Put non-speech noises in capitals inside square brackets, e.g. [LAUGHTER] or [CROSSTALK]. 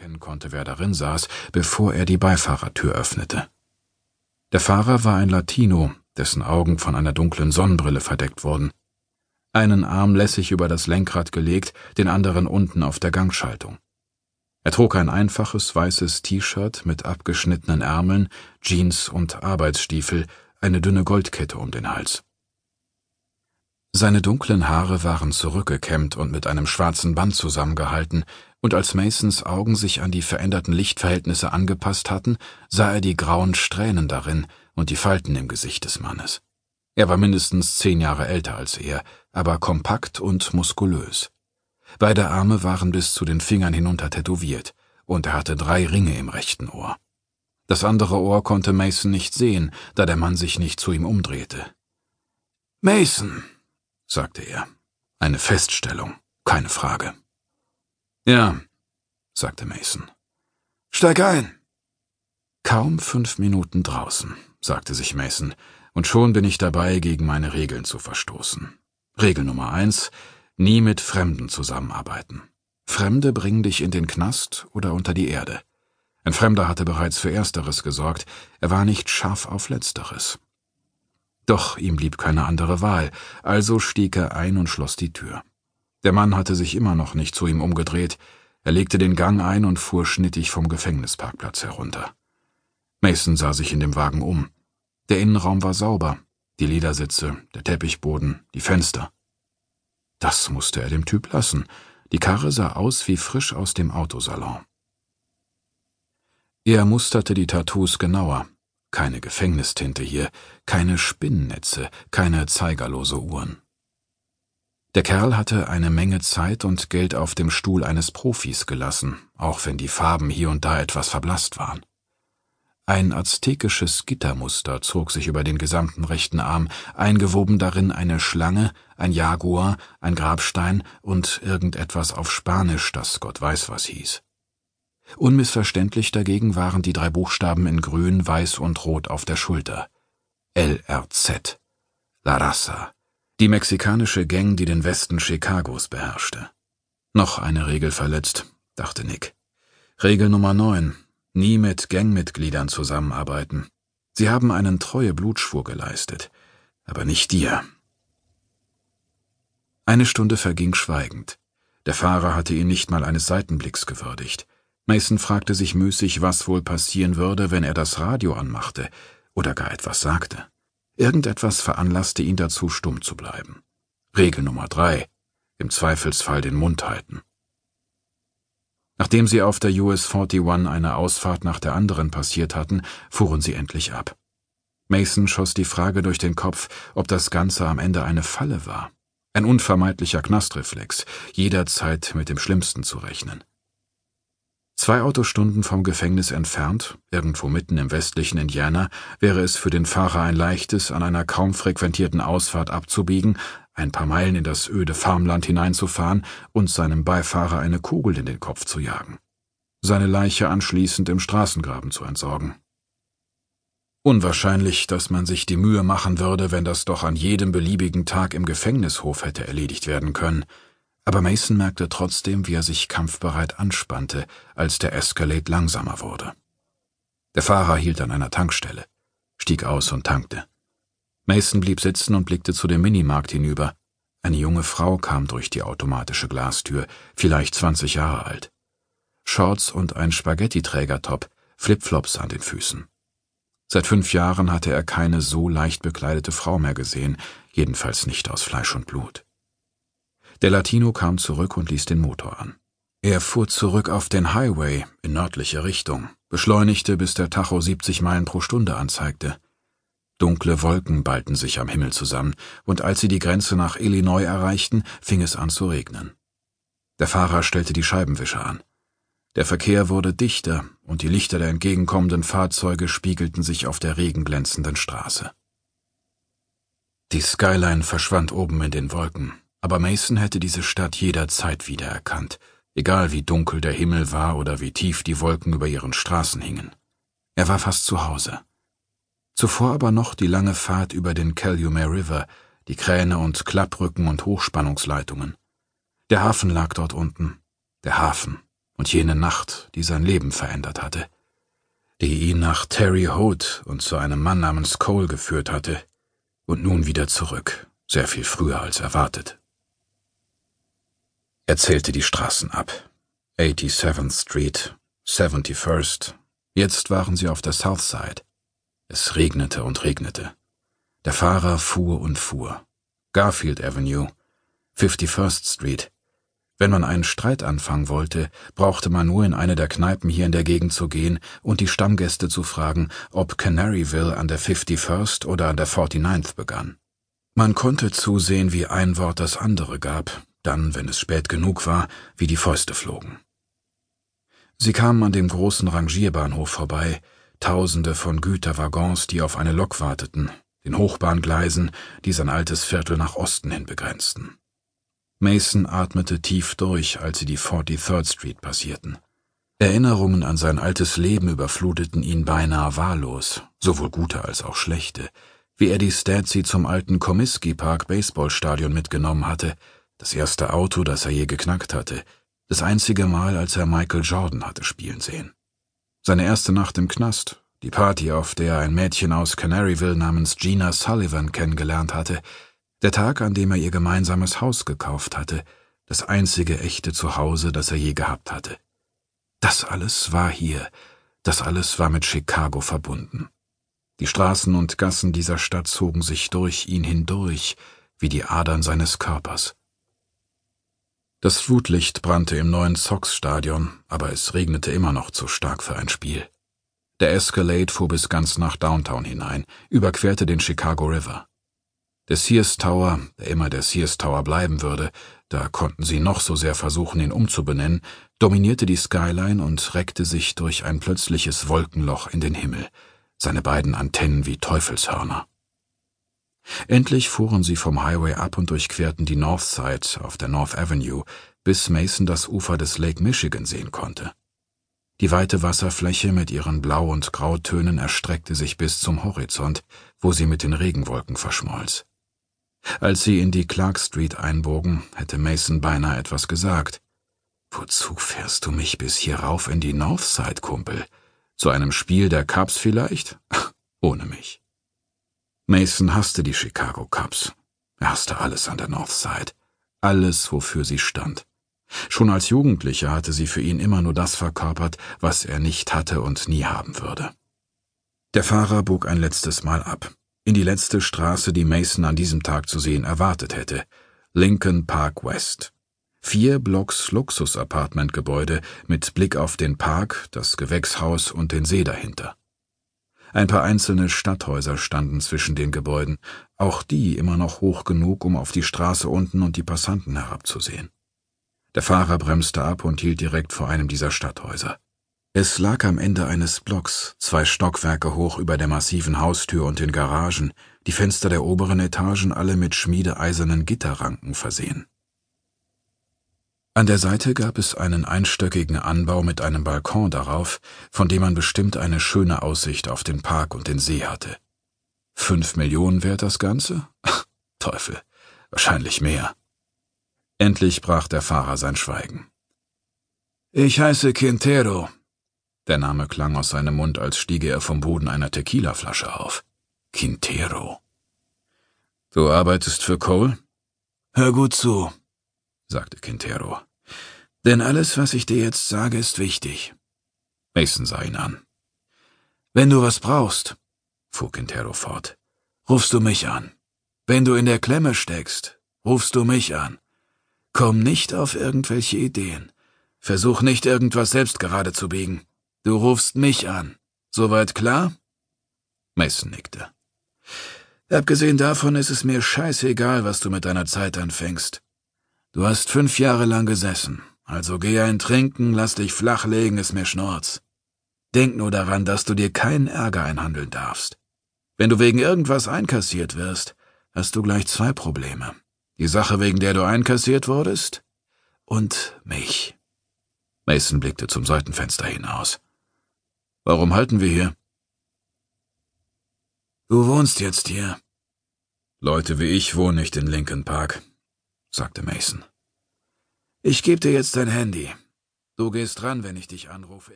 erkennen konnte, wer darin saß, bevor er die Beifahrertür öffnete. Der Fahrer war ein Latino, dessen Augen von einer dunklen Sonnenbrille verdeckt wurden. Einen Arm lässig über das Lenkrad gelegt, den anderen unten auf der Gangschaltung. Er trug ein einfaches weißes T-Shirt mit abgeschnittenen Ärmeln, Jeans und Arbeitsstiefel, eine dünne Goldkette um den Hals. Seine dunklen Haare waren zurückgekämmt und mit einem schwarzen Band zusammengehalten, und als Masons Augen sich an die veränderten Lichtverhältnisse angepasst hatten, sah er die grauen Strähnen darin und die Falten im Gesicht des Mannes. Er war mindestens zehn Jahre älter als er, aber kompakt und muskulös. Beide Arme waren bis zu den Fingern hinunter tätowiert, und er hatte drei Ringe im rechten Ohr. Das andere Ohr konnte Mason nicht sehen, da der Mann sich nicht zu ihm umdrehte. Mason, sagte er. Eine Feststellung, keine Frage. Ja, sagte Mason. Steig ein. Kaum fünf Minuten draußen, sagte sich Mason, und schon bin ich dabei, gegen meine Regeln zu verstoßen. Regel Nummer eins, nie mit Fremden zusammenarbeiten. Fremde bringen dich in den Knast oder unter die Erde. Ein Fremder hatte bereits für Ersteres gesorgt, er war nicht scharf auf Letzteres. Doch ihm blieb keine andere Wahl, also stieg er ein und schloss die Tür. Der Mann hatte sich immer noch nicht zu ihm umgedreht, er legte den Gang ein und fuhr schnittig vom Gefängnisparkplatz herunter. Mason sah sich in dem Wagen um. Der Innenraum war sauber, die Ledersitze, der Teppichboden, die Fenster. Das musste er dem Typ lassen. Die Karre sah aus wie frisch aus dem Autosalon. Er musterte die Tattoos genauer. Keine Gefängnistinte hier, keine Spinnennetze, keine zeigerlose Uhren. Der Kerl hatte eine Menge Zeit und Geld auf dem Stuhl eines Profis gelassen, auch wenn die Farben hier und da etwas verblasst waren. Ein aztekisches Gittermuster zog sich über den gesamten rechten Arm, eingewoben darin eine Schlange, ein Jaguar, ein Grabstein und irgendetwas auf Spanisch, das Gott weiß was hieß. Unmissverständlich dagegen waren die drei Buchstaben in Grün, Weiß und Rot auf der Schulter. LRZ. La Raza. Die mexikanische Gang, die den Westen Chicagos beherrschte. Noch eine Regel verletzt, dachte Nick. Regel Nummer neun. Nie mit Gangmitgliedern zusammenarbeiten. Sie haben einen treue Blutschwur geleistet, aber nicht dir. Eine Stunde verging schweigend. Der Fahrer hatte ihn nicht mal eines Seitenblicks gewürdigt. Mason fragte sich müßig, was wohl passieren würde, wenn er das Radio anmachte oder gar etwas sagte. Irgendetwas veranlasste ihn dazu, stumm zu bleiben. Regel Nummer drei. Im Zweifelsfall den Mund halten. Nachdem sie auf der US 41 eine Ausfahrt nach der anderen passiert hatten, fuhren sie endlich ab. Mason schoss die Frage durch den Kopf, ob das Ganze am Ende eine Falle war. Ein unvermeidlicher Knastreflex, jederzeit mit dem Schlimmsten zu rechnen. Zwei Autostunden vom Gefängnis entfernt, irgendwo mitten im westlichen Indiana, wäre es für den Fahrer ein leichtes, an einer kaum frequentierten Ausfahrt abzubiegen, ein paar Meilen in das öde Farmland hineinzufahren und seinem Beifahrer eine Kugel in den Kopf zu jagen, seine Leiche anschließend im Straßengraben zu entsorgen. Unwahrscheinlich, dass man sich die Mühe machen würde, wenn das doch an jedem beliebigen Tag im Gefängnishof hätte erledigt werden können, aber Mason merkte trotzdem, wie er sich kampfbereit anspannte, als der Escalade langsamer wurde. Der Fahrer hielt an einer Tankstelle, stieg aus und tankte. Mason blieb sitzen und blickte zu dem Minimarkt hinüber. Eine junge Frau kam durch die automatische Glastür, vielleicht zwanzig Jahre alt. Shorts und ein Spaghetti-Trägertop, Flipflops an den Füßen. Seit fünf Jahren hatte er keine so leicht bekleidete Frau mehr gesehen, jedenfalls nicht aus Fleisch und Blut. Der Latino kam zurück und ließ den Motor an. Er fuhr zurück auf den Highway in nördliche Richtung, beschleunigte, bis der Tacho 70 Meilen pro Stunde anzeigte. Dunkle Wolken ballten sich am Himmel zusammen, und als sie die Grenze nach Illinois erreichten, fing es an zu regnen. Der Fahrer stellte die Scheibenwischer an. Der Verkehr wurde dichter, und die Lichter der entgegenkommenden Fahrzeuge spiegelten sich auf der regenglänzenden Straße. Die Skyline verschwand oben in den Wolken, aber Mason hätte diese Stadt jederzeit wiedererkannt, egal wie dunkel der Himmel war oder wie tief die Wolken über ihren Straßen hingen. Er war fast zu Hause. Zuvor aber noch die lange Fahrt über den Calumet River, die Kräne und Klappbrücken und Hochspannungsleitungen. Der Hafen lag dort unten. Der Hafen und jene Nacht, die sein Leben verändert hatte, die ihn nach Terry Holt und zu einem Mann namens Cole geführt hatte, und nun wieder zurück, sehr viel früher als erwartet. Er zählte die Straßen ab. 87th Street, 71st. Jetzt waren sie auf der South Side. Es regnete und regnete. Der Fahrer fuhr und fuhr. Garfield Avenue, 51st Street. Wenn man einen Streit anfangen wollte, brauchte man nur in eine der Kneipen hier in der Gegend zu gehen und die Stammgäste zu fragen, ob Canaryville an der 51st oder an der 49th begann. Man konnte zusehen, wie ein Wort das andere gab, dann, wenn es spät genug war, wie die Fäuste flogen. Sie kamen an dem großen Rangierbahnhof vorbei, Tausende von Güterwaggons, die auf eine Lok warteten, den Hochbahngleisen, die sein altes Viertel nach Osten hin begrenzten. Mason atmete tief durch, als sie die 43rd Street passierten. Erinnerungen an sein altes Leben überfluteten ihn beinahe wahllos, sowohl gute als auch schlechte, wie er die Statsy zum alten Comiskey Park Baseballstadion mitgenommen hatte, das erste Auto, das er je geknackt hatte, das einzige Mal, als er Michael Jordan hatte spielen sehen. Seine erste Nacht im Knast, die Party, auf der er ein Mädchen aus Canaryville namens Gina Sullivan kennengelernt hatte, der Tag, an dem er ihr gemeinsames Haus gekauft hatte, das einzige echte Zuhause, das er je gehabt hatte. Das alles war hier, das alles war mit Chicago verbunden. Die Straßen und Gassen dieser Stadt zogen sich durch ihn hindurch, wie die Adern seines Körpers. Das Flutlicht brannte im neuen Sox-Stadion, aber es regnete immer noch zu stark für ein Spiel. Der Escalade fuhr bis ganz nach Downtown hinein, überquerte den Chicago River. Der Sears Tower, der immer der Sears Tower bleiben würde, da konnten sie noch so sehr versuchen, ihn umzubenennen, dominierte die Skyline und reckte sich durch ein plötzliches Wolkenloch in den Himmel, seine beiden Antennen wie Teufelshörner. Endlich fuhren sie vom Highway ab und durchquerten die Northside auf der North Avenue, bis Mason das Ufer des Lake Michigan sehen konnte. Die weite Wasserfläche mit ihren Blau- und Grautönen erstreckte sich bis zum Horizont, wo sie mit den Regenwolken verschmolz. Als sie in die Clark Street einbogen, hätte Mason beinahe etwas gesagt. Wozu fährst du mich bis hier rauf in die Northside, Kumpel? Zu einem Spiel der Cubs vielleicht? [LAUGHS] Ohne mich. Mason hasste die Chicago Cubs. Er hasste alles an der Northside. Alles, wofür sie stand. Schon als Jugendlicher hatte sie für ihn immer nur das verkörpert, was er nicht hatte und nie haben würde. Der Fahrer bog ein letztes Mal ab, in die letzte Straße, die Mason an diesem Tag zu sehen erwartet hätte, Lincoln Park West. Vier Blocks Luxus-Apartmentgebäude mit Blick auf den Park, das Gewächshaus und den See dahinter. Ein paar einzelne Stadthäuser standen zwischen den Gebäuden, auch die immer noch hoch genug, um auf die Straße unten und die Passanten herabzusehen. Der Fahrer bremste ab und hielt direkt vor einem dieser Stadthäuser. Es lag am Ende eines Blocks, zwei Stockwerke hoch über der massiven Haustür und den Garagen, die Fenster der oberen Etagen alle mit schmiedeeisernen Gitterranken versehen. An der Seite gab es einen einstöckigen Anbau mit einem Balkon darauf, von dem man bestimmt eine schöne Aussicht auf den Park und den See hatte. Fünf Millionen wert das Ganze? Ach, [LAUGHS] Teufel, wahrscheinlich mehr. Endlich brach der Fahrer sein Schweigen. Ich heiße Quintero. Der Name klang aus seinem Mund, als stiege er vom Boden einer Tequilaflasche auf. Quintero. Du arbeitest für Cole? Hör gut zu, sagte Quintero. Denn alles, was ich dir jetzt sage, ist wichtig. Mason sah ihn an. Wenn du was brauchst, fuhr Quintero fort, rufst du mich an. Wenn du in der Klemme steckst, rufst du mich an. Komm nicht auf irgendwelche Ideen. Versuch nicht irgendwas selbst gerade zu biegen. Du rufst mich an. Soweit klar? Mason nickte. Abgesehen davon ist es mir scheißegal, was du mit deiner Zeit anfängst. Du hast fünf Jahre lang gesessen, also geh ein Trinken, lass dich flachlegen, ist mir Schnorz. Denk nur daran, dass du dir keinen Ärger einhandeln darfst. Wenn du wegen irgendwas einkassiert wirst, hast du gleich zwei Probleme. Die Sache, wegen der du einkassiert wurdest, und mich. Mason blickte zum Seitenfenster hinaus. Warum halten wir hier? Du wohnst jetzt hier. Leute wie ich wohnen nicht in Lincoln Park sagte Mason. Ich gebe dir jetzt dein Handy. Du gehst dran, wenn ich dich anrufe.